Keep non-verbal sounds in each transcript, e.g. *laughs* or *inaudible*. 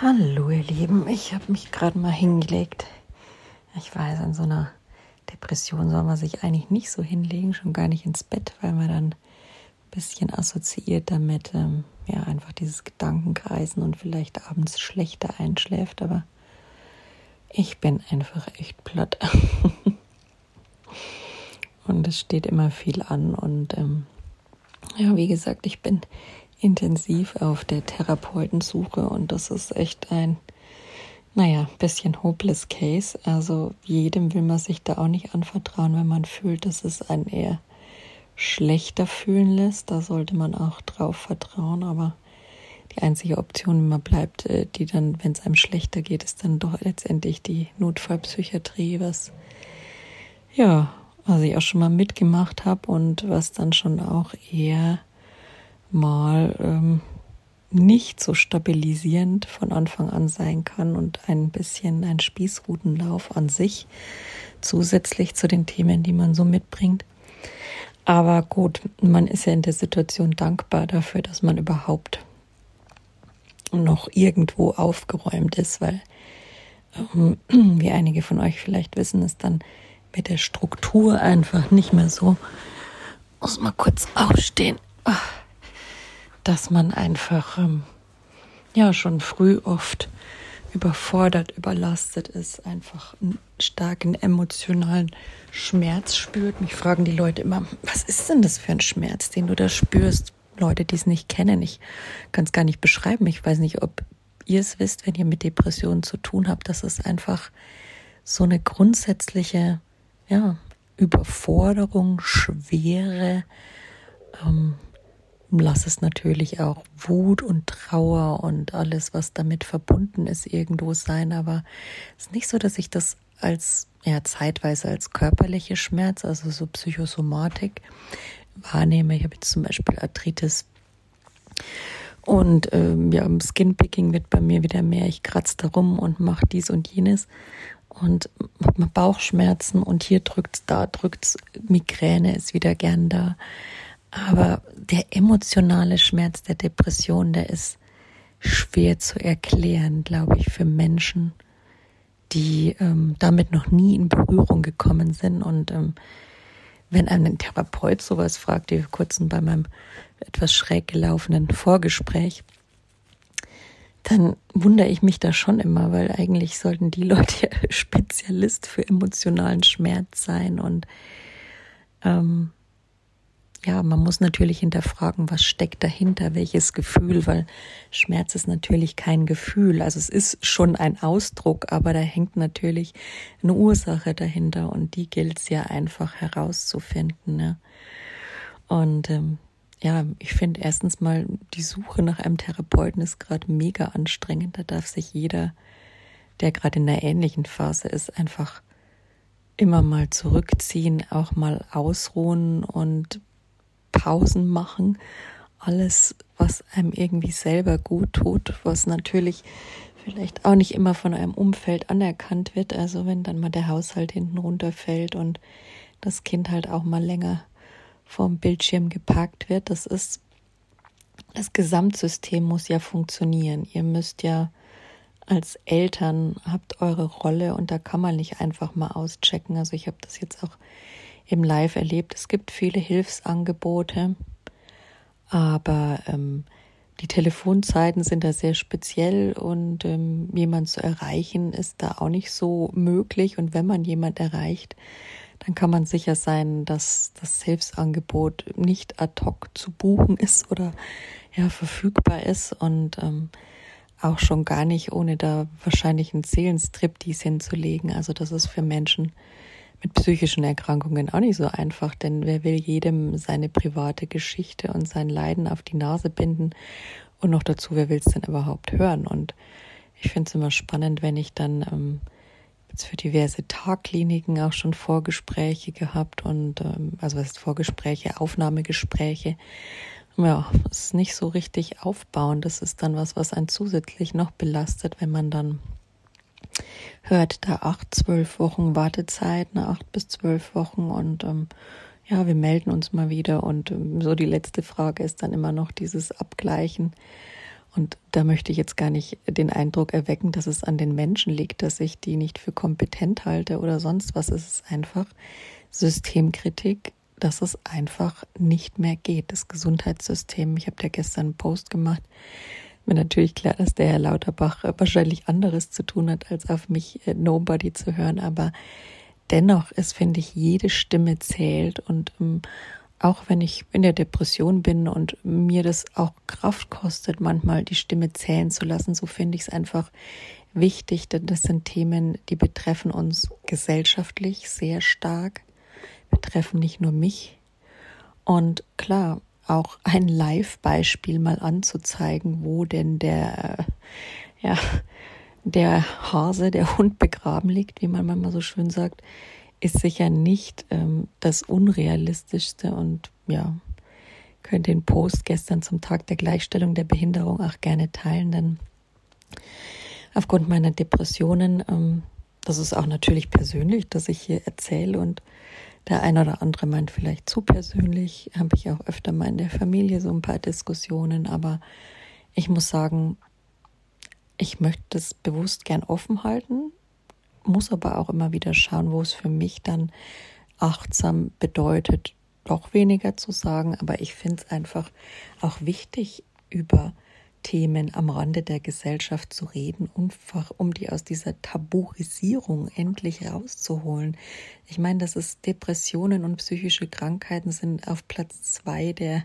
Hallo ihr Lieben, ich habe mich gerade mal hingelegt. Ich weiß, an so einer Depression soll man sich eigentlich nicht so hinlegen, schon gar nicht ins Bett, weil man dann ein bisschen assoziiert damit, ähm, ja, einfach dieses Gedankenkreisen und vielleicht abends schlechter einschläft, aber ich bin einfach echt platt. *laughs* und es steht immer viel an und ähm, ja, wie gesagt, ich bin intensiv auf der Therapeutensuche und das ist echt ein, naja, bisschen hopeless case. Also jedem will man sich da auch nicht anvertrauen, wenn man fühlt, dass es einen eher schlechter fühlen lässt. Da sollte man auch drauf vertrauen, aber die einzige Option, man bleibt, äh, die dann, wenn es einem schlechter geht, ist dann doch letztendlich die Notfallpsychiatrie, was ja, was ich auch schon mal mitgemacht habe und was dann schon auch eher mal ähm, nicht so stabilisierend von Anfang an sein kann und ein bisschen ein Spießrutenlauf an sich, zusätzlich zu den Themen, die man so mitbringt. Aber gut, man ist ja in der Situation dankbar dafür, dass man überhaupt noch irgendwo aufgeräumt ist, weil, ähm, *clears throat* wie einige von euch vielleicht wissen, ist dann mit der Struktur einfach nicht mehr so. Muss mal kurz aufstehen. Ach dass man einfach ähm, ja schon früh oft überfordert, überlastet ist, einfach einen starken emotionalen Schmerz spürt. Mich fragen die Leute immer, was ist denn das für ein Schmerz, den du da spürst? Leute, die es nicht kennen, ich kann es gar nicht beschreiben. Ich weiß nicht, ob ihr es wisst, wenn ihr mit Depressionen zu tun habt, dass es einfach so eine grundsätzliche ja, Überforderung, Schwere, ähm, lass es natürlich auch Wut und Trauer und alles, was damit verbunden ist, irgendwo sein. Aber es ist nicht so, dass ich das als, ja, zeitweise als körperliche Schmerz, also so Psychosomatik wahrnehme. Ich habe jetzt zum Beispiel Arthritis. Und ähm, ja, Skinpicking wird bei mir wieder mehr. Ich kratze darum und mache dies und jenes und habe Bauchschmerzen und hier drückt's, da drückt's, Migräne ist wieder gern da. Aber der emotionale Schmerz der Depression, der ist schwer zu erklären, glaube ich, für Menschen, die ähm, damit noch nie in Berührung gekommen sind. Und ähm, wenn ein Therapeut sowas fragt, wie kurzem bei meinem etwas schräg gelaufenen Vorgespräch, dann wundere ich mich da schon immer, weil eigentlich sollten die Leute *laughs* Spezialist für emotionalen Schmerz sein und ähm, ja, man muss natürlich hinterfragen, was steckt dahinter, welches Gefühl, weil Schmerz ist natürlich kein Gefühl. Also es ist schon ein Ausdruck, aber da hängt natürlich eine Ursache dahinter und die gilt es ja einfach herauszufinden. Ne? Und ähm, ja, ich finde erstens mal, die Suche nach einem Therapeuten ist gerade mega anstrengend. Da darf sich jeder, der gerade in einer ähnlichen Phase ist, einfach immer mal zurückziehen, auch mal ausruhen und Pausen machen, alles, was einem irgendwie selber gut tut, was natürlich vielleicht auch nicht immer von einem Umfeld anerkannt wird. Also wenn dann mal der Haushalt hinten runterfällt und das Kind halt auch mal länger vorm Bildschirm geparkt wird, das ist, das Gesamtsystem muss ja funktionieren. Ihr müsst ja als Eltern habt eure Rolle und da kann man nicht einfach mal auschecken. Also ich habe das jetzt auch im Live erlebt. Es gibt viele Hilfsangebote, aber ähm, die Telefonzeiten sind da sehr speziell und ähm, jemand zu erreichen ist da auch nicht so möglich. Und wenn man jemand erreicht, dann kann man sicher sein, dass das Hilfsangebot nicht ad hoc zu buchen ist oder ja verfügbar ist und ähm, auch schon gar nicht ohne da wahrscheinlich einen Seelenstrip dies hinzulegen. Also das ist für Menschen mit psychischen Erkrankungen auch nicht so einfach, denn wer will jedem seine private Geschichte und sein Leiden auf die Nase binden und noch dazu, wer will es denn überhaupt hören? Und ich finde es immer spannend, wenn ich dann ähm, jetzt für diverse Tagkliniken auch schon Vorgespräche gehabt und ähm, also was ist Vorgespräche, Aufnahmegespräche. Ja, es ist nicht so richtig aufbauend. Das ist dann was, was einen zusätzlich noch belastet, wenn man dann hört da acht, zwölf Wochen Wartezeit, ne, acht bis zwölf Wochen und ähm, ja, wir melden uns mal wieder und ähm, so die letzte Frage ist dann immer noch dieses Abgleichen. Und da möchte ich jetzt gar nicht den Eindruck erwecken, dass es an den Menschen liegt, dass ich die nicht für kompetent halte oder sonst was. Es ist einfach Systemkritik, dass es einfach nicht mehr geht. Das Gesundheitssystem, ich habe da gestern einen Post gemacht, mir natürlich klar, dass der Herr Lauterbach wahrscheinlich anderes zu tun hat, als auf mich äh, Nobody zu hören, aber dennoch ist, finde ich, jede Stimme zählt. Und ähm, auch wenn ich in der Depression bin und mir das auch Kraft kostet, manchmal die Stimme zählen zu lassen, so finde ich es einfach wichtig, denn das sind Themen, die betreffen uns gesellschaftlich sehr stark, betreffen nicht nur mich. Und klar, auch ein Live-Beispiel mal anzuzeigen, wo denn der, ja, der Hase, der Hund begraben liegt, wie man manchmal so schön sagt, ist sicher nicht ähm, das Unrealistischste und ja, könnt den Post gestern zum Tag der Gleichstellung der Behinderung auch gerne teilen, denn aufgrund meiner Depressionen, ähm, das ist auch natürlich persönlich, dass ich hier erzähle und der eine oder andere meint vielleicht zu persönlich, habe ich auch öfter mal in der Familie so ein paar Diskussionen, aber ich muss sagen, ich möchte es bewusst gern offen halten, muss aber auch immer wieder schauen, wo es für mich dann achtsam bedeutet, doch weniger zu sagen. Aber ich finde es einfach auch wichtig, über Themen am Rande der Gesellschaft zu reden, einfach um die aus dieser Tabuisierung endlich rauszuholen. Ich meine, dass es Depressionen und psychische Krankheiten sind auf Platz zwei der,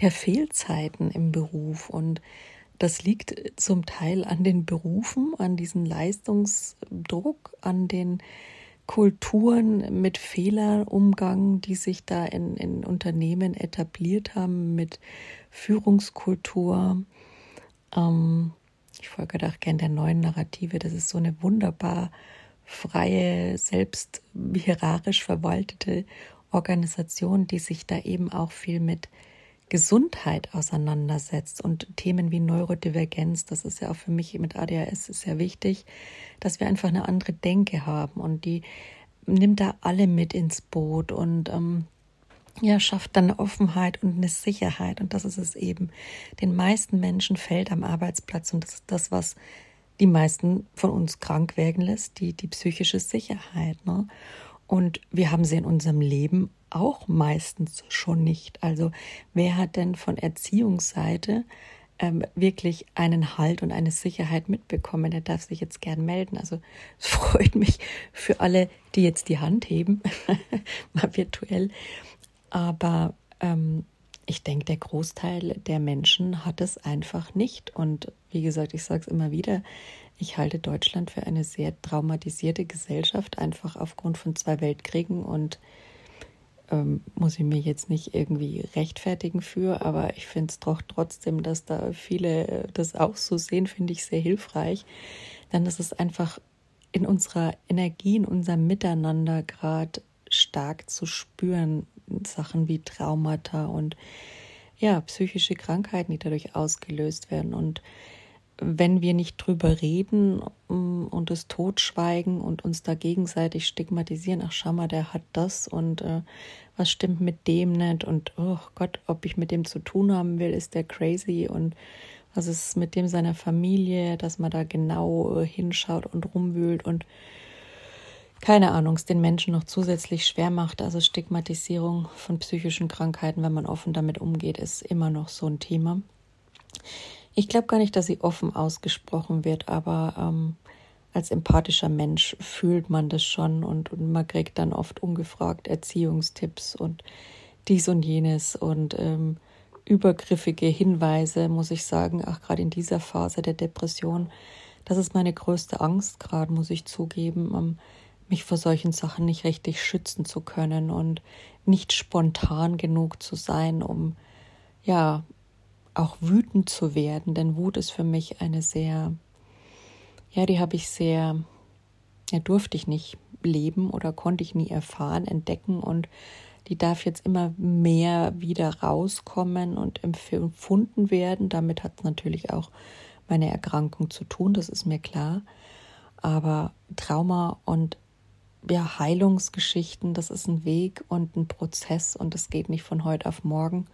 der Fehlzeiten im Beruf und das liegt zum Teil an den Berufen, an diesem Leistungsdruck, an den Kulturen mit Fehlerumgang, die sich da in, in Unternehmen etabliert haben, mit Führungskultur. Ähm, ich folge da auch gerne der neuen Narrative. Das ist so eine wunderbar freie, selbst hierarchisch verwaltete Organisation, die sich da eben auch viel mit Gesundheit auseinandersetzt. Und Themen wie Neurodivergenz, das ist ja auch für mich mit ADHS sehr wichtig, dass wir einfach eine andere Denke haben. Und die nimmt da alle mit ins Boot. Und ähm, ja, schafft dann eine Offenheit und eine Sicherheit und das ist es eben. Den meisten Menschen fällt am Arbeitsplatz und das ist das, was die meisten von uns krank werden lässt, die, die psychische Sicherheit. Ne? Und wir haben sie in unserem Leben auch meistens schon nicht. Also wer hat denn von Erziehungsseite ähm, wirklich einen Halt und eine Sicherheit mitbekommen? Der darf sich jetzt gern melden. Also *laughs* es freut mich für alle, die jetzt die Hand heben, *laughs* mal virtuell. Aber ähm, ich denke, der Großteil der Menschen hat es einfach nicht. Und wie gesagt, ich sage es immer wieder, ich halte Deutschland für eine sehr traumatisierte Gesellschaft, einfach aufgrund von zwei Weltkriegen und ähm, muss ich mir jetzt nicht irgendwie rechtfertigen für, aber ich finde es doch trotzdem, dass da viele äh, das auch so sehen, finde ich sehr hilfreich. Denn das ist einfach in unserer Energie, in unserem Miteinander gerade stark zu spüren. Sachen wie Traumata und ja, psychische Krankheiten, die dadurch ausgelöst werden. Und wenn wir nicht drüber reden mm, und es totschweigen und uns da gegenseitig stigmatisieren, ach schau mal, der hat das und äh, was stimmt mit dem nicht? Und oh Gott, ob ich mit dem zu tun haben will, ist der crazy? Und was ist mit dem seiner Familie, dass man da genau äh, hinschaut und rumwühlt? Und keine Ahnung, es den Menschen noch zusätzlich schwer macht. Also Stigmatisierung von psychischen Krankheiten, wenn man offen damit umgeht, ist immer noch so ein Thema. Ich glaube gar nicht, dass sie offen ausgesprochen wird, aber ähm, als empathischer Mensch fühlt man das schon und, und, man kriegt dann oft ungefragt Erziehungstipps und dies und jenes und ähm, übergriffige Hinweise, muss ich sagen, auch gerade in dieser Phase der Depression. Das ist meine größte Angst gerade, muss ich zugeben, um mich vor solchen Sachen nicht richtig schützen zu können und nicht spontan genug zu sein, um ja auch wütend zu werden, denn Wut ist für mich eine sehr, ja, die habe ich sehr, ja, durfte ich nicht leben oder konnte ich nie erfahren, entdecken und die darf jetzt immer mehr wieder rauskommen und empfunden werden. Damit hat es natürlich auch meine Erkrankung zu tun, das ist mir klar. Aber Trauma und ja, Heilungsgeschichten, das ist ein Weg und ein Prozess und das geht nicht von heute auf morgen.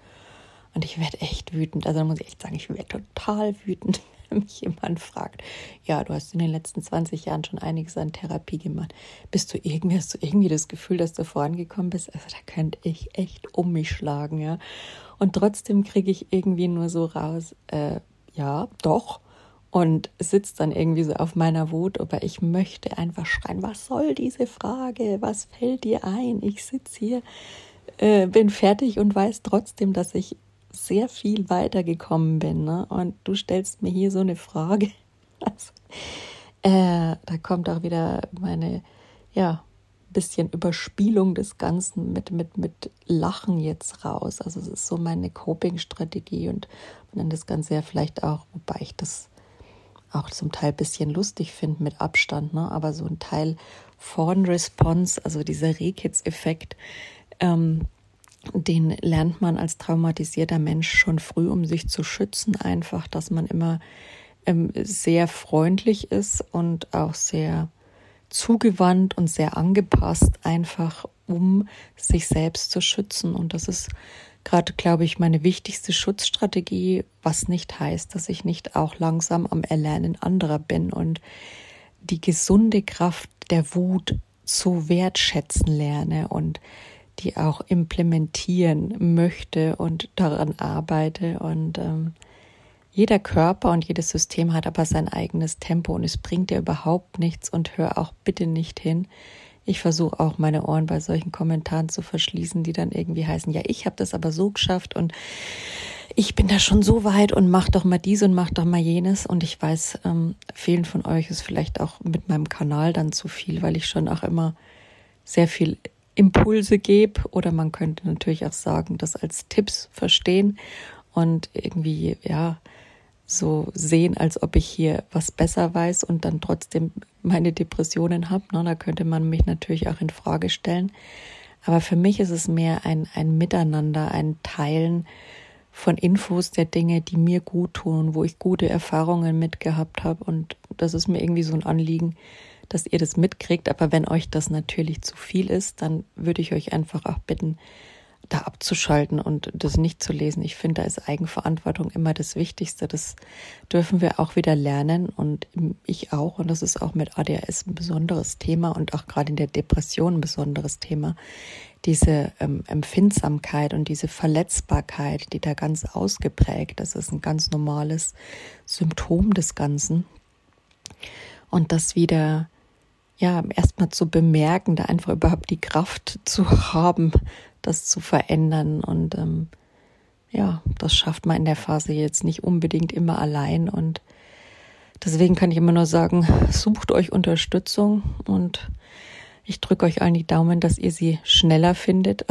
Und ich werde echt wütend. Also da muss ich echt sagen, ich werde total wütend, *laughs* wenn mich jemand fragt, ja, du hast in den letzten 20 Jahren schon einiges an Therapie gemacht. Bist du irgendwie, hast du irgendwie das Gefühl, dass du vorangekommen bist? Also da könnte ich echt um mich schlagen, ja. Und trotzdem kriege ich irgendwie nur so raus, äh, ja, doch. Und sitzt dann irgendwie so auf meiner Wut, aber ich möchte einfach schreien, was soll diese Frage? Was fällt dir ein? Ich sitze hier, äh, bin fertig und weiß trotzdem, dass ich sehr viel weitergekommen bin. Ne? Und du stellst mir hier so eine Frage. *laughs* Also, äh, da kommt auch wieder meine, ja, bisschen Überspielung des Ganzen mit, mit, mit Lachen jetzt raus. Also es ist so meine Coping-Strategie und man nennt das Ganze ja vielleicht auch, wobei ich das auch zum Teil ein bisschen lustig finde mit Abstand, ne? aber so ein Teil Fawn Response, also dieser Rehkitz-Effekt, ähm, den lernt man als traumatisierter Mensch schon früh, um sich zu schützen, einfach, dass man immer ähm, sehr freundlich ist und auch sehr zugewandt und sehr angepasst, einfach um sich selbst zu schützen. Und das ist gerade, glaube ich, meine wichtigste Schutzstrategie, was nicht heißt, dass ich nicht auch langsam am Erlernen anderer bin und die gesunde Kraft der Wut zu wertschätzen lerne und die auch implementieren möchte und daran arbeite. Und ähm, jeder Körper und jedes System hat aber sein eigenes Tempo und es bringt dir überhaupt nichts und hör auch bitte nicht hin. Ich versuche auch meine Ohren bei solchen Kommentaren zu verschließen, die dann irgendwie heißen, ja, ich habe das aber so geschafft und ich bin da schon so weit und mach doch mal dies und mach doch mal jenes. Und ich weiß, ähm, vielen von euch ist vielleicht auch mit meinem Kanal dann zu viel, weil ich schon auch immer sehr viel Impulse gebe oder man könnte natürlich auch sagen, das als Tipps verstehen und irgendwie, ja, so sehen, als ob ich hier was besser weiß und dann trotzdem meine Depressionen habe. Ne? Da könnte man mich natürlich auch in Frage stellen. Aber für mich ist es mehr ein, ein Miteinander, ein Teilen von Infos der Dinge, die mir gut tun, wo ich gute Erfahrungen mitgehabt habe. Und das ist mir irgendwie so ein Anliegen, dass ihr das mitkriegt. Aber wenn euch das natürlich zu viel ist, dann würde ich euch einfach auch bitten, da abzuschalten und das nicht zu lesen. Ich finde, da ist Eigenverantwortung immer das Wichtigste. Das dürfen wir auch wieder lernen und ich auch. Und das ist auch mit ADHS ein besonderes Thema und auch gerade in der Depression ein besonderes Thema. Diese ähm, Empfindsamkeit und diese Verletzbarkeit, die da ganz ausgeprägt, das ist ein ganz normales Symptom des Ganzen. Und das wieder ja, erstmal zu bemerken, da einfach überhaupt die Kraft zu *laughs* haben, das zu verändern. Und ähm, ja, das schafft man in der Phase jetzt nicht unbedingt immer allein. Und deswegen kann ich immer nur sagen, sucht euch Unterstützung und ich drücke euch allen die Daumen, dass ihr sie schneller findet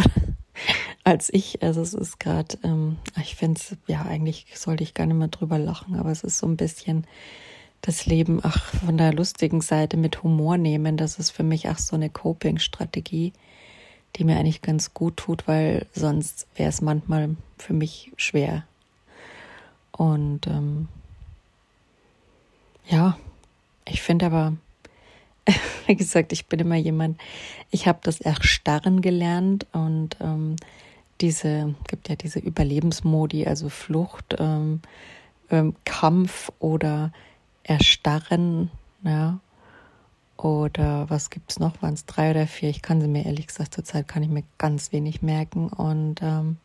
*laughs* als ich. Also es ist gerade, ähm, ich finde es, ja, eigentlich sollte ich gar nicht mehr drüber lachen, aber es ist so ein bisschen das Leben ach von der lustigen Seite mit Humor nehmen. Das ist für mich auch so eine Coping-Strategie, die mir eigentlich ganz gut tut, weil sonst wäre es manchmal für mich schwer. Und ähm, ja, ich finde aber, *laughs* wie gesagt, ich bin immer jemand, ich habe das Erstarren gelernt und ähm, diese, gibt ja diese Überlebensmodi, also Flucht, ähm, ähm, Kampf oder Erstarren, ja. Oder was gibt es noch? Waren es drei oder vier? Ich kann sie mir ehrlich gesagt zurzeit kann ich mir ganz wenig merken. Und ähm,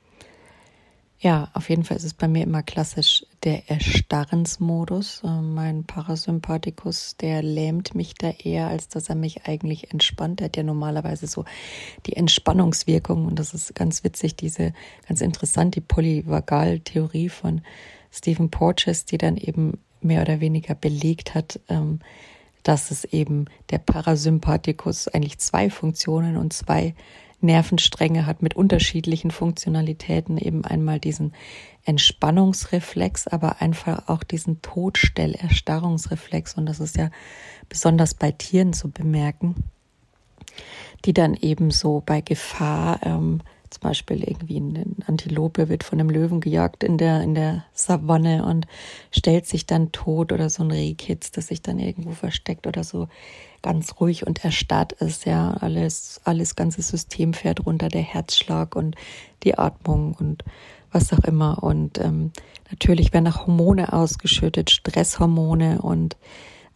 ja, auf jeden Fall ist es bei mir immer klassisch der Erstarrensmodus. Äh, mein Parasympathikus, der lähmt mich da eher, als dass er mich eigentlich entspannt. Er hat ja normalerweise so die Entspannungswirkung und das ist ganz witzig, diese ganz interessant, die Polyvagal-Theorie von Stephen Porges, die dann eben mehr oder weniger belegt hat, ähm, dass es eben der Parasympathikus eigentlich zwei Funktionen und zwei Nervenstränge hat mit unterschiedlichen Funktionalitäten, eben einmal diesen Entspannungsreflex, aber einfach auch diesen Todstellerstarrungsreflex. Und das ist ja besonders bei Tieren zu bemerken, die dann eben so bei Gefahr ähm, zum Beispiel irgendwie eine Antilope wird von einem Löwen gejagt in der, in der Savanne und stellt sich dann tot oder so ein Rehkitz, das sich dann irgendwo versteckt oder so ganz ruhig und erstarrt ist, ja, alles, alles ganze System fährt runter, der Herzschlag und die Atmung und was auch immer. Und ähm, natürlich werden auch Hormone ausgeschüttet, Stresshormone. Und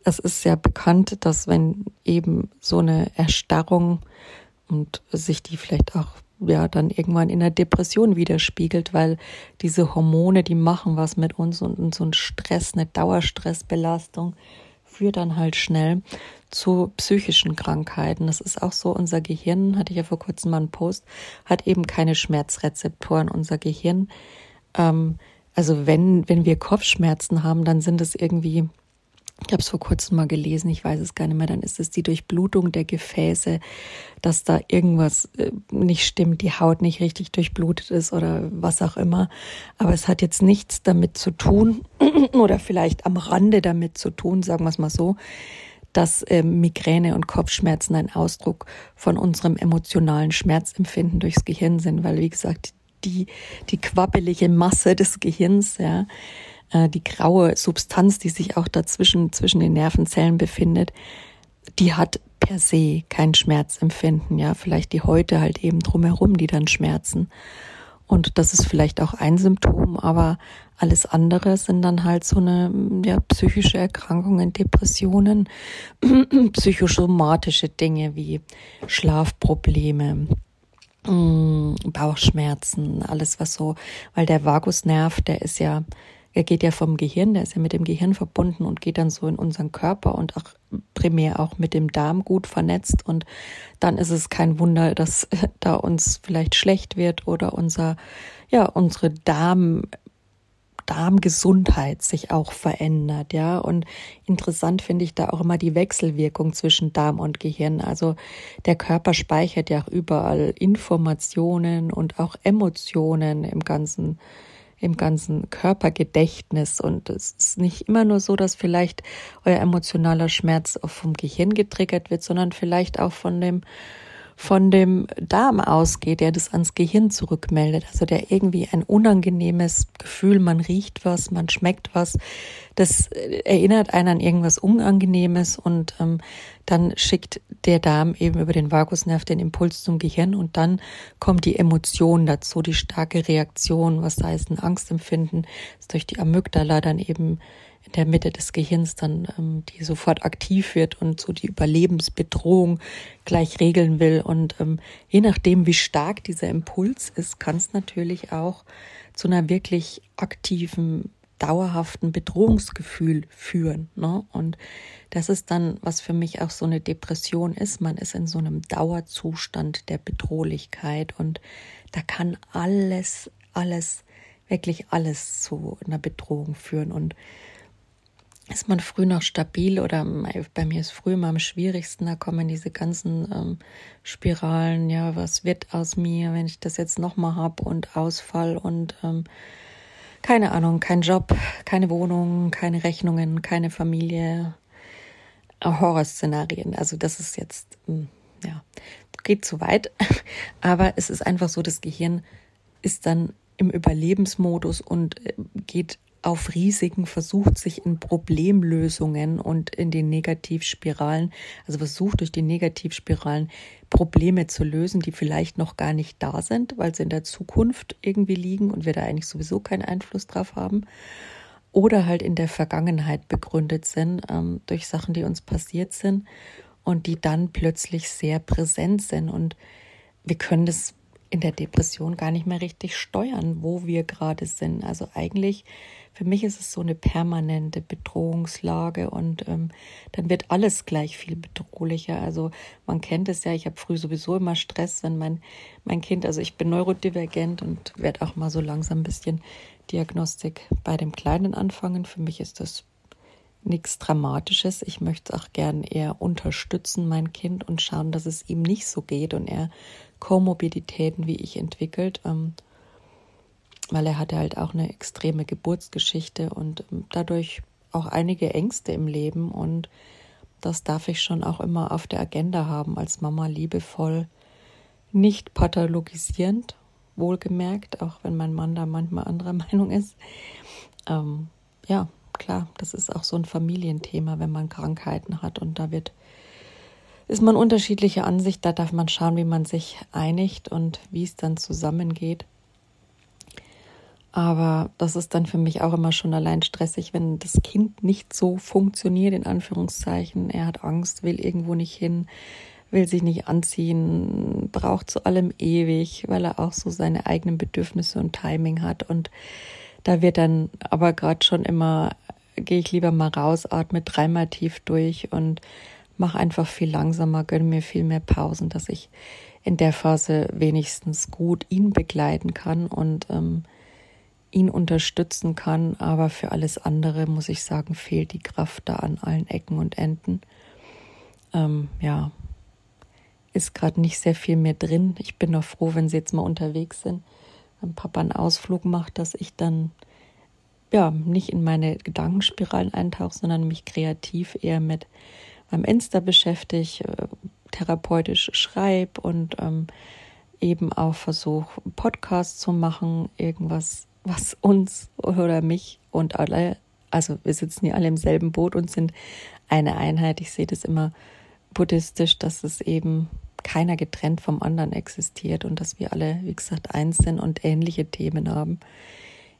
es ist ja bekannt, dass wenn eben so eine Erstarrung und sich die vielleicht auch ja dann irgendwann in der Depression widerspiegelt, weil diese Hormone, die machen was mit uns und, so ein Stress, eine Dauerstressbelastung führt dann halt schnell zu psychischen Krankheiten. Das ist auch so, unser Gehirn, hatte ich ja vor kurzem mal einen Post, hat eben keine Schmerzrezeptoren. Unser Gehirn, ähm, also wenn, wenn wir Kopfschmerzen haben, dann sind es irgendwie ich habe es vor kurzem mal gelesen, ich weiß es gar nicht mehr, dann ist es die Durchblutung der Gefäße, dass da irgendwas äh, nicht stimmt, die Haut nicht richtig durchblutet ist oder was auch immer. Aber es hat jetzt nichts damit zu tun *clears throat* oder vielleicht am Rande damit zu tun, sagen wir es mal so, dass äh, Migräne und Kopfschmerzen ein Ausdruck von unserem emotionalen Schmerzempfinden durchs Gehirn sind, weil wie gesagt, die, die quabbelige Masse des Gehirns, ja, äh, die graue Substanz, die sich auch dazwischen zwischen den Nervenzellen befindet, die hat per se kein Schmerzempfinden. Ja, vielleicht die Häute halt eben drumherum, die dann schmerzen. Und das ist vielleicht auch ein Symptom, aber alles andere sind dann halt so eine ja, psychische Erkrankungen, Depressionen, *clears throat* psychosomatische Dinge wie Schlafprobleme, mm, Bauchschmerzen, alles was so, weil der Vagusnerv, der ist ja er geht ja vom Gehirn, der ist ja mit dem Gehirn verbunden und geht dann so in unseren Körper und auch primär auch mit dem Darm gut vernetzt. Und dann ist es kein Wunder, dass *laughs* da uns vielleicht schlecht wird oder unser, ja, unsere Darm, Darmgesundheit sich auch verändert, ja. Und interessant finde ich da auch immer die Wechselwirkung zwischen Darm und Gehirn. Also der Körper speichert ja auch überall Informationen und auch Emotionen im ganzen im ganzen Körpergedächtnis. Und es ist nicht immer nur so, dass vielleicht euer emotionaler Schmerz auch vom Gehirn getriggert wird, sondern vielleicht auch von dem von dem Darm ausgeht, der das ans Gehirn zurückmeldet. Also der irgendwie ein unangenehmes Gefühl, man riecht was, man schmeckt was, das erinnert einen an irgendwas Unangenehmes und ähm, dann schickt der Darm eben über den Vagusnerv den Impuls zum Gehirn und dann kommt die Emotion dazu, die starke Reaktion, was da ist ein Angstempfinden, das durch die Amygdala dann eben in der Mitte des Gehirns dann, ähm, die sofort aktiv wird und so die Überlebensbedrohung gleich regeln will. Und ähm, je nachdem, wie stark dieser Impuls ist, kann es natürlich auch zu einer wirklich aktiven, dauerhaften Bedrohungsgefühl führen. Ne? Und das ist dann, was für mich auch so eine Depression ist. Man ist in so einem Dauerzustand der Bedrohlichkeit und da kann alles, alles, wirklich alles zu einer Bedrohung führen. Und ist man früh noch stabil oder bei mir ist früh immer am schwierigsten, da kommen diese ganzen ähm, Spiralen, ja, was wird aus mir, wenn ich das jetzt nochmal habe und Ausfall und ähm, keine Ahnung, kein Job, keine Wohnung, keine Rechnungen, keine Familie, Horrorszenarien. Also das ist jetzt, ja, geht zu weit, *laughs* aber es ist einfach so, das Gehirn ist dann im Überlebensmodus und äh, geht auf Risiken, versucht sich in Problemlösungen und in den Negativspiralen, also versucht durch die Negativspiralen Probleme zu lösen, die vielleicht noch gar nicht da sind, weil sie in der Zukunft irgendwie liegen und wir da eigentlich sowieso keinen Einfluss drauf haben. Oder halt in der Vergangenheit begründet sind ähm, durch Sachen, die uns passiert sind und die dann plötzlich sehr präsent sind. Und wir können das in der Depression gar nicht mehr richtig steuern, wo wir gerade sind. Also eigentlich für mich ist es so eine permanente Bedrohungslage und ähm, dann wird alles gleich viel bedrohlicher. Also man kennt es ja, ich habe früh sowieso immer Stress, wenn mein, mein Kind, also ich bin neurodivergent und werde auch mal so langsam ein bisschen Diagnostik bei dem Kleinen anfangen. Für mich ist das nichts Dramatisches. Ich möchte auch gern eher unterstützen, mein Kind, und schauen, dass es ihm nicht so geht und er Komorbiditäten wie ich entwickelt. Ähm, weil er hatte halt auch eine extreme Geburtsgeschichte und ähm, dadurch auch einige Ängste im Leben und das darf ich schon auch immer auf der Agenda haben als Mama liebevoll, nicht pathologisierend, wohlgemerkt, auch wenn mein Mann da manchmal anderer *laughs* Meinung ist. Ähm, ja, klar, das ist auch so ein Familienthema, wenn man Krankheiten hat und da wird ist man unterschiedliche Ansicht, da darf man schauen, wie man sich einigt und wie es dann zusammengeht. Aber das ist dann für mich auch immer schon allein stressig, wenn das Kind nicht so funktioniert, in Anführungszeichen. Er hat Angst, will irgendwo nicht hin, will sich nicht anziehen, braucht zu allem ewig, weil er auch so seine eigenen Bedürfnisse und Timing hat. Und da wird dann aber gerade schon immer, gehe ich lieber mal raus, atme dreimal tief durch und mache einfach viel langsamer, gönne mir viel mehr Pausen, dass ich in der Phase wenigstens gut ihn begleiten kann und ähm, ihn unterstützen kann. Aber für alles andere, muss ich sagen, fehlt die Kraft da an allen Ecken und Enden. Ähm, ja, ist gerade nicht sehr viel mehr drin. Ich bin noch froh, wenn sie jetzt mal unterwegs sind, wenn Papa einen Ausflug macht, dass ich dann ja nicht in meine Gedankenspiralen eintauche, sondern mich kreativ eher mit meinem Insta beschäftige, äh, therapeutisch schreibe und ähm, eben auch versuche, Podcasts zu machen, irgendwas, was uns oder mich und alle, also wir sitzen hier alle im selben Boot und sind eine Einheit. Ich sehe das immer buddhistisch, dass es eben keiner getrennt vom anderen existiert und dass wir alle, wie gesagt, eins sind und ähnliche Themen haben.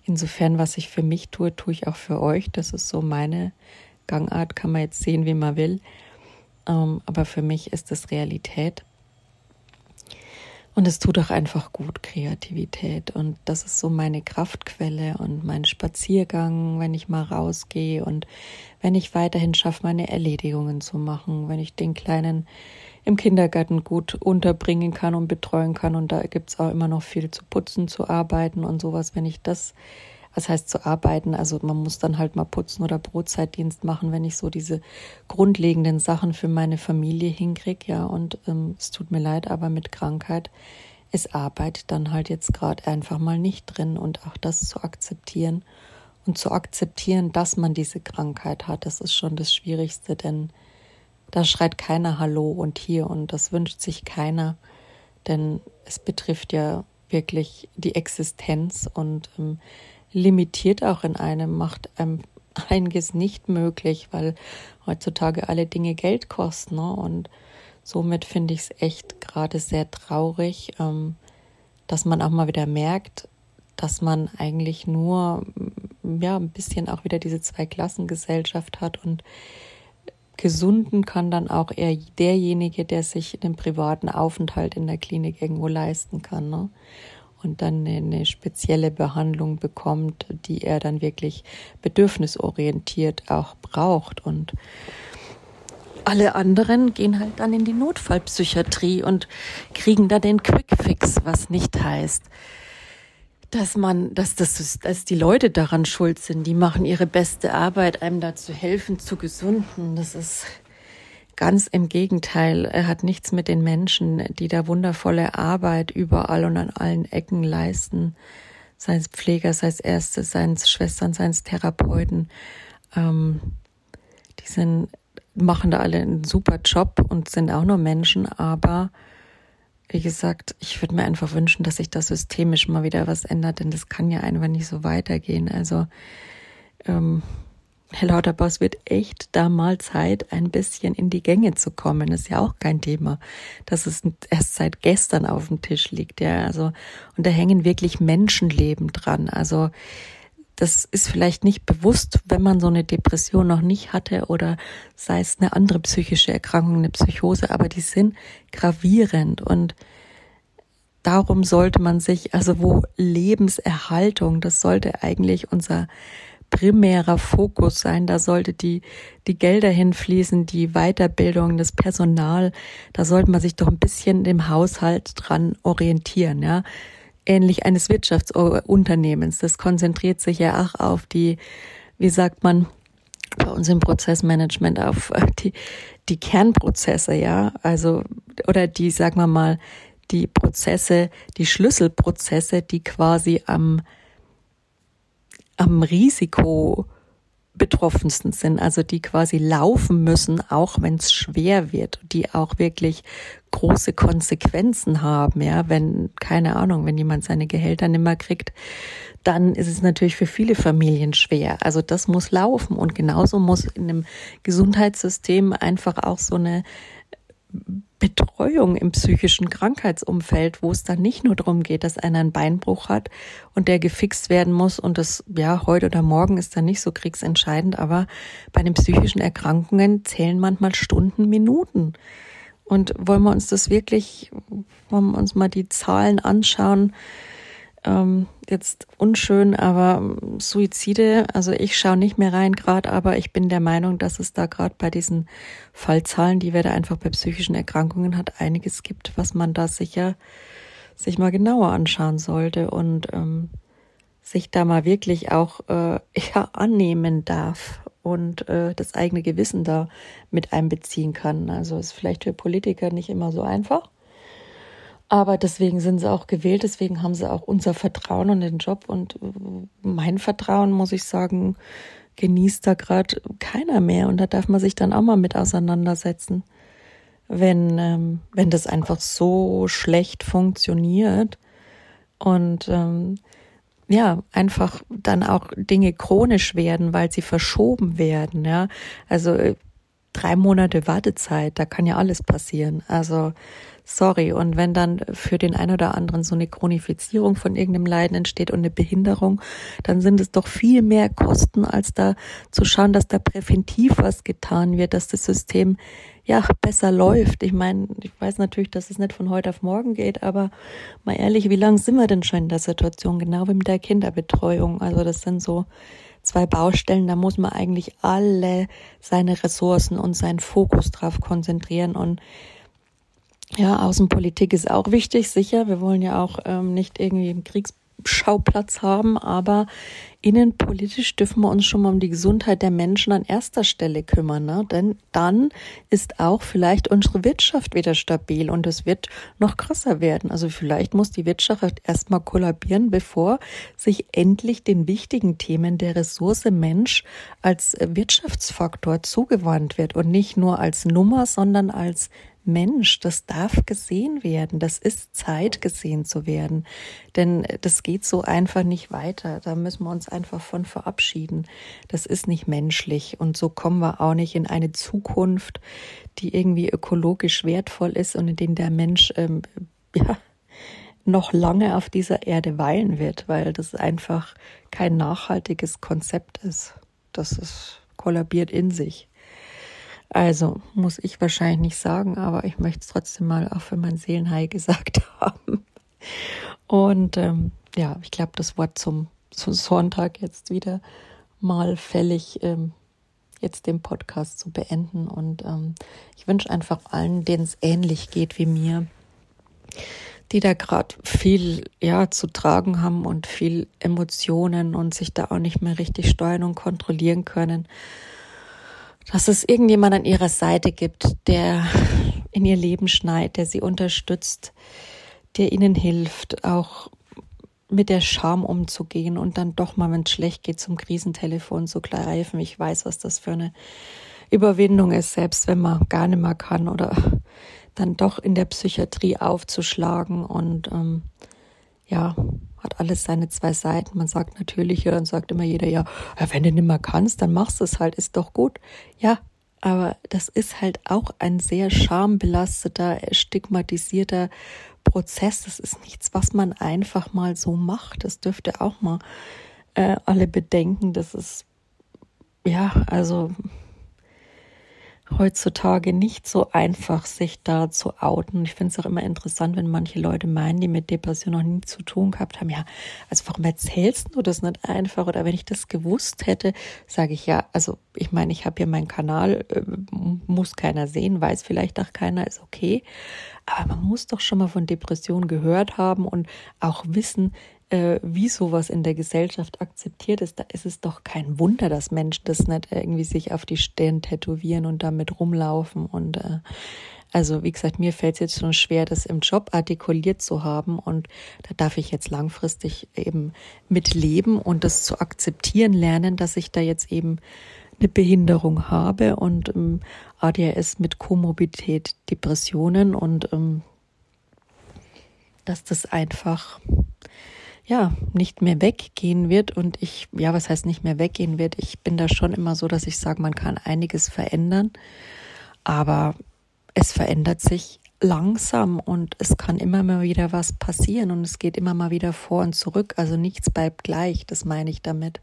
Insofern, was ich für mich tue, tue ich auch für euch. Das ist so meine Gangart, kann man jetzt sehen, wie man will. Ähm, aber für mich ist es Realität. Und es tut auch einfach gut, Kreativität. Und das ist so meine Kraftquelle und mein Spaziergang, wenn ich mal rausgehe und wenn ich weiterhin schaffe, meine Erledigungen zu machen, wenn ich den Kleinen im Kindergarten gut unterbringen kann und betreuen kann. Und da gibt es auch immer noch viel zu putzen, zu arbeiten und sowas. Wenn ich das was heißt zu arbeiten? Also man muss dann halt mal putzen oder Brotzeitdienst machen, wenn ich so diese grundlegenden Sachen für meine Familie hinkriege, ja. Und ähm, es tut mir leid, aber mit Krankheit ist Arbeit dann halt jetzt gerade einfach mal nicht drin und auch das zu akzeptieren und zu akzeptieren, dass man diese Krankheit hat, das ist schon das Schwierigste, denn da schreit keiner Hallo und hier und das wünscht sich keiner, denn es betrifft ja wirklich die Existenz und ähm, limitiert auch in einem, macht einem *laughs* einiges nicht möglich, weil heutzutage alle Dinge Geld kosten. Ne? Und somit finde ich es echt gerade sehr traurig, ähm, dass man auch mal wieder merkt, dass man eigentlich nur ja ein bisschen auch wieder diese Zweiklassengesellschaft hat und gesunden kann dann auch eher derjenige, der sich den privaten Aufenthalt in der Klinik irgendwo leisten kann. Ne? und dann eine spezielle Behandlung bekommt, die er dann wirklich bedürfnisorientiert auch braucht. Und alle anderen gehen halt dann in die Notfallpsychiatrie und kriegen da den Quickfix, was nicht heißt, dass man, dass das, dass die Leute daran schuld sind. Die machen ihre beste Arbeit, einem da zu helfen, zu gesunden. Das ist Ganz im Gegenteil, er hat nichts mit den Menschen, die da wundervolle Arbeit überall und an allen Ecken leisten. Sei es Pfleger, sei es Ärzte, seien es Schwestern, seien es Therapeuten. Ähm, die sind, machen da alle einen super Job und sind auch nur Menschen, aber wie gesagt, ich würde mir einfach wünschen, dass sich da systemisch mal wieder was ändert, denn das kann ja einfach nicht so weitergehen. Also ähm, Herr Lauterbach, wird echt da mal Zeit, ein bisschen in die Gänge zu kommen. ist ja auch kein Thema, dass es erst seit gestern auf dem Tisch liegt. Ja, also, und da hängen wirklich Menschenleben dran. Also, das ist vielleicht nicht bewusst, wenn man so eine Depression noch nicht hatte oder sei es eine andere psychische Erkrankung, eine Psychose, aber die sind gravierend und darum sollte man sich, also wo Lebenserhaltung, das sollte eigentlich unser primärer Fokus sein. Da sollte die, die Gelder hinfließen, die Weiterbildung, das Personal. Da sollte man sich doch ein bisschen im Haushalt dran orientieren, ja. Ähnlich eines Wirtschaftsunternehmens. Das konzentriert sich ja auch auf die, wie sagt man, bei uns im Prozessmanagement auf äh, die, die Kernprozesse, ja. Also, oder die, sagen wir mal, die Prozesse, die Schlüsselprozesse, die quasi am am Risiko betroffensten sind, also die quasi laufen müssen, auch wenn es schwer wird, die auch wirklich große Konsequenzen haben, ja, wenn, keine Ahnung, wenn jemand seine Gehälter nicht mehr kriegt, dann ist es natürlich für viele Familien schwer. Also das muss laufen und genauso muss in einem Gesundheitssystem einfach auch so eine Betreuung im psychischen Krankheitsumfeld, wo es dann nicht nur darum geht, dass einer einen Beinbruch hat und der gefixt werden muss und das, ja, heute oder morgen ist dann nicht so kriegsentscheidend, aber bei den psychischen Erkrankungen zählen manchmal Stunden, Minuten. Und wollen wir uns das wirklich, wollen wir uns mal die Zahlen anschauen, ähm, jetzt unschön, aber Suizide, also ich schaue nicht mehr rein gerade, aber ich bin der Meinung, dass es da gerade bei diesen Fallzahlen, die wir da einfach bei psychischen Erkrankungen hat, einiges gibt, was man da sicher sich mal genauer anschauen sollte und ähm, sich da mal wirklich auch äh, *laughs* ja, annehmen darf und äh, das eigene Gewissen da mit einbeziehen kann. Also ist vielleicht für Politiker nicht immer so einfach. Aber deswegen sind sie auch gewählt, deswegen haben sie auch unser Vertrauen und den Job. Und äh, mein Vertrauen, muss ich sagen, genießt da gerade keiner mehr. Und da darf man sich dann auch mal mit auseinandersetzen. Wenn, ähm, wenn das einfach so schlecht funktioniert und ähm, ja, einfach dann auch Dinge chronisch werden, weil sie verschoben werden, ja. Also äh, drei Monate Wartezeit, da kann ja alles passieren. Also sorry. Und wenn dann für den einen oder anderen so eine Chronifizierung von irgendeinem Leiden entsteht und eine Behinderung, dann sind es doch viel mehr Kosten, als da zu schauen, dass da präventiv was getan wird, dass das System ja besser läuft. Ich meine, ich weiß natürlich, dass es nicht von heute auf morgen geht, aber mal ehrlich, wie lange sind wir denn schon in der Situation? Genau wie mit der Kinderbetreuung. Also das sind so zwei Baustellen, da muss man eigentlich alle seine Ressourcen und seinen Fokus drauf konzentrieren und ja, Außenpolitik ist auch wichtig, sicher. Wir wollen ja auch ähm, nicht irgendwie einen Kriegsschauplatz haben, aber innenpolitisch dürfen wir uns schon mal um die Gesundheit der Menschen an erster Stelle kümmern. Ne? Denn dann ist auch vielleicht unsere Wirtschaft wieder stabil und es wird noch krasser werden. Also vielleicht muss die Wirtschaft erstmal kollabieren, bevor sich endlich den wichtigen Themen der Ressource Mensch als Wirtschaftsfaktor zugewandt wird und nicht nur als Nummer, sondern als Mensch, das darf gesehen werden. Das ist Zeit, gesehen zu werden. Denn das geht so einfach nicht weiter. Da müssen wir uns einfach von verabschieden. Das ist nicht menschlich. Und so kommen wir auch nicht in eine Zukunft, die irgendwie ökologisch wertvoll ist und in dem der Mensch, ähm, ja, noch lange auf dieser Erde weilen wird, weil das einfach kein nachhaltiges Konzept ist. Das ist kollabiert in sich. Also muss ich wahrscheinlich nicht sagen, aber ich möchte es trotzdem mal auch für mein Seelenhai gesagt *laughs* haben. Und ähm, ja, ich glaube, das Wort zum, zum Sonntag jetzt wieder mal fällig, ähm, jetzt den Podcast zu beenden. Und ähm, ich wünsche einfach allen, denen es ähnlich geht wie mir, die da gerade viel ja zu tragen haben und viel Emotionen und sich da auch nicht mehr richtig steuern und kontrollieren können, dass es irgendjemand an ihrer Seite gibt, der in ihr Leben schneit, der sie unterstützt, der ihnen hilft, auch mit der Scham umzugehen und dann doch mal, wenn es schlecht geht, zum Krisentelefon zu greifen. Ich weiß, was das für eine Überwindung ist, selbst wenn man gar nicht mehr kann oder dann doch in der Psychiatrie aufzuschlagen und ähm, ja, hat alles seine zwei Seiten. Man sagt natürlich, ja, dann sagt immer jeder, ja, wenn du nicht mehr kannst, dann machst du es halt, ist doch gut. Ja, aber das ist halt auch ein sehr schambelasteter, stigmatisierter Prozess. Das ist nichts, was man einfach mal so macht. Das dürfte auch mal äh, alle bedenken. Das ist, ja, also heutzutage nicht so einfach, sich da zu outen. Ich finde es auch immer interessant, wenn manche Leute meinen, die mit Depression noch nie zu tun gehabt haben, ja, also warum erzählst du das nicht einfach? Oder wenn ich das gewusst hätte, sage ich ja, also ich meine, ich habe hier meinen Kanal, äh, muss keiner sehen, weiß vielleicht auch keiner, ist okay. Aber man muss doch schon mal von Depressionen gehört haben und auch wissen, äh, wie sowas in der Gesellschaft akzeptiert ist, da ist es doch kein Wunder, dass Menschen das nicht irgendwie sich auf die Stirn tätowieren und damit rumlaufen. Und äh, also wie gesagt, mir fällt es jetzt schon schwer, das im Job artikuliert zu haben. Und da darf ich jetzt langfristig eben mit leben und das zu akzeptieren lernen, dass ich da jetzt eben eine Behinderung habe und ähm, ADHS mit Komorbidität, Depressionen und ähm, dass das einfach ja, nicht mehr weggehen wird. Und ich, ja, was heißt nicht mehr weggehen wird? Ich bin da schon immer so, dass ich sage, man kann einiges verändern. Aber es verändert sich langsam und es kann immer mal wieder was passieren und es geht immer mal wieder vor und zurück. Also nichts bleibt gleich, das meine ich damit.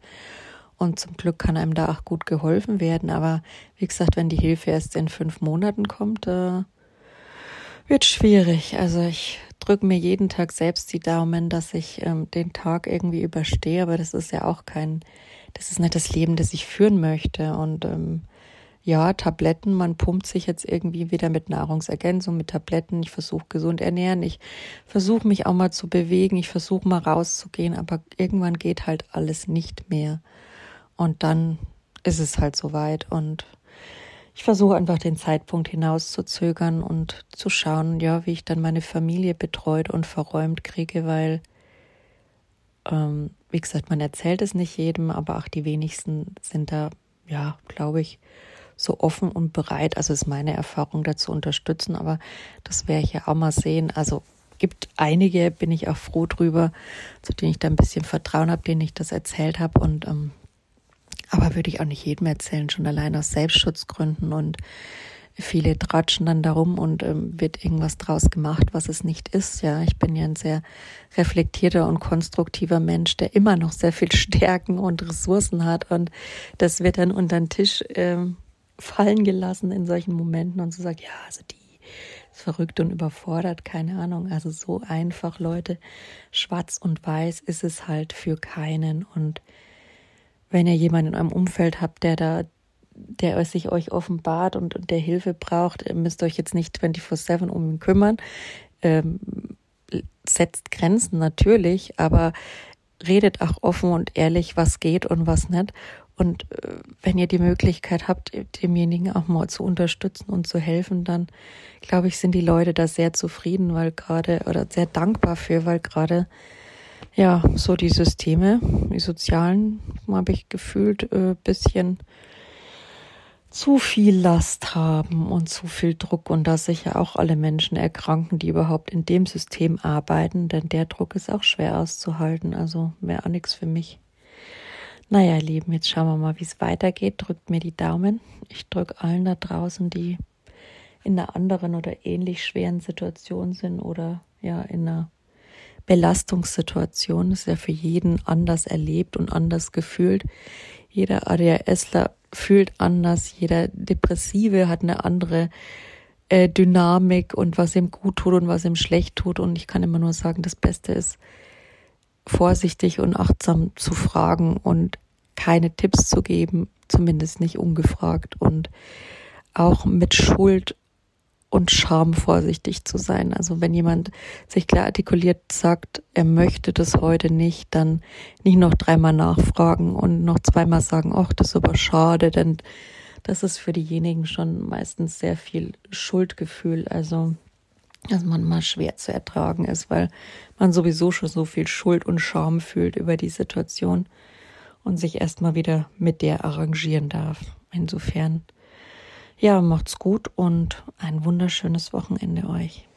Und zum Glück kann einem da auch gut geholfen werden. Aber wie gesagt, wenn die Hilfe erst in fünf Monaten kommt, äh, wird schwierig. Also ich drücke mir jeden Tag selbst die Daumen, dass ich ähm, den Tag irgendwie überstehe. Aber das ist ja auch kein, das ist nicht das Leben, das ich führen möchte. Und ähm, ja, Tabletten, man pumpt sich jetzt irgendwie wieder mit Nahrungsergänzung, mit Tabletten. Ich versuche gesund ernähren, ich versuche mich auch mal zu bewegen, ich versuche mal rauszugehen, aber irgendwann geht halt alles nicht mehr. Und dann ist es halt soweit und ich versuche einfach den Zeitpunkt hinauszuzögern und zu schauen, ja, wie ich dann meine Familie betreut und verräumt kriege, weil, ähm, wie gesagt, man erzählt es nicht jedem, aber auch die wenigsten sind da, ja, glaube ich, so offen und bereit. Also ist meine Erfahrung dazu unterstützen, aber das werde ich ja auch mal sehen. Also gibt einige, bin ich auch froh drüber, zu denen ich da ein bisschen Vertrauen habe, denen ich das erzählt habe. Und ähm, aber würde ich auch nicht jedem erzählen, schon allein aus Selbstschutzgründen und viele tratschen dann darum und ähm, wird irgendwas draus gemacht, was es nicht ist. Ja, ich bin ja ein sehr reflektierter und konstruktiver Mensch, der immer noch sehr viel *laughs* Stärken und Ressourcen hat und das wird dann unter den Tisch ähm, fallen gelassen in solchen Momenten und so sagt, ja, also die ist verrückt und überfordert, keine Ahnung. Also so einfach, Leute, schwarz und weiß ist es halt für keinen. Und wenn ihr jemanden in eurem Umfeld habt, der da, der sich euch offenbart und, und der Hilfe braucht, müsst euch jetzt nicht 24-7 um ihn kümmern. Ähm, setzt Grenzen natürlich, aber redet auch offen und ehrlich, was geht und was nicht. Und äh, wenn ihr die Möglichkeit habt, demjenigen auch mal zu unterstützen und zu helfen, dann glaube ich, sind die Leute da sehr zufrieden, weil gerade oder sehr dankbar für, weil gerade ja so die Systeme, die sozialen, habe ich gefühlt, äh, bisschen zu viel Last haben und zu viel Druck und da sicher auch alle Menschen erkranken, die überhaupt in dem System arbeiten, denn der Druck ist auch schwer auszuhalten. Also wäre auch nichts für mich. Naja, ihr Lieben, jetzt schauen wir mal, wie es weitergeht. Drückt mir die Daumen. Ich drücke allen da draußen, die in einer anderen oder ähnlich schweren Situation sind oder ja in einer Belastungssituation. Ist ja für jeden anders erlebt und anders gefühlt. Jeder ADHSler fühlt anders, jeder Depressive hat eine andere äh, Dynamik und was ihm gut tut und was ihm schlecht tut. Und ich kann immer nur sagen, das Beste ist, vorsichtig und achtsam zu fragen und keine Tipps zu geben, zumindest nicht ungefragt und auch mit Schuld und Scham vorsichtig zu sein. Also wenn jemand sich klar artikuliert sagt, er möchte das heute nicht, dann nicht noch dreimal nachfragen und noch zweimal sagen, ach, das ist aber schade, denn das ist für diejenigen schon meistens sehr viel Schuldgefühl. Also dass man mal schwer zu ertragen ist, weil man sowieso schon so viel Schuld und Scham fühlt über die Situation und sich erstmal wieder mit der arrangieren darf. Insofern, ja, macht's gut und ein wunderschönes Wochenende euch.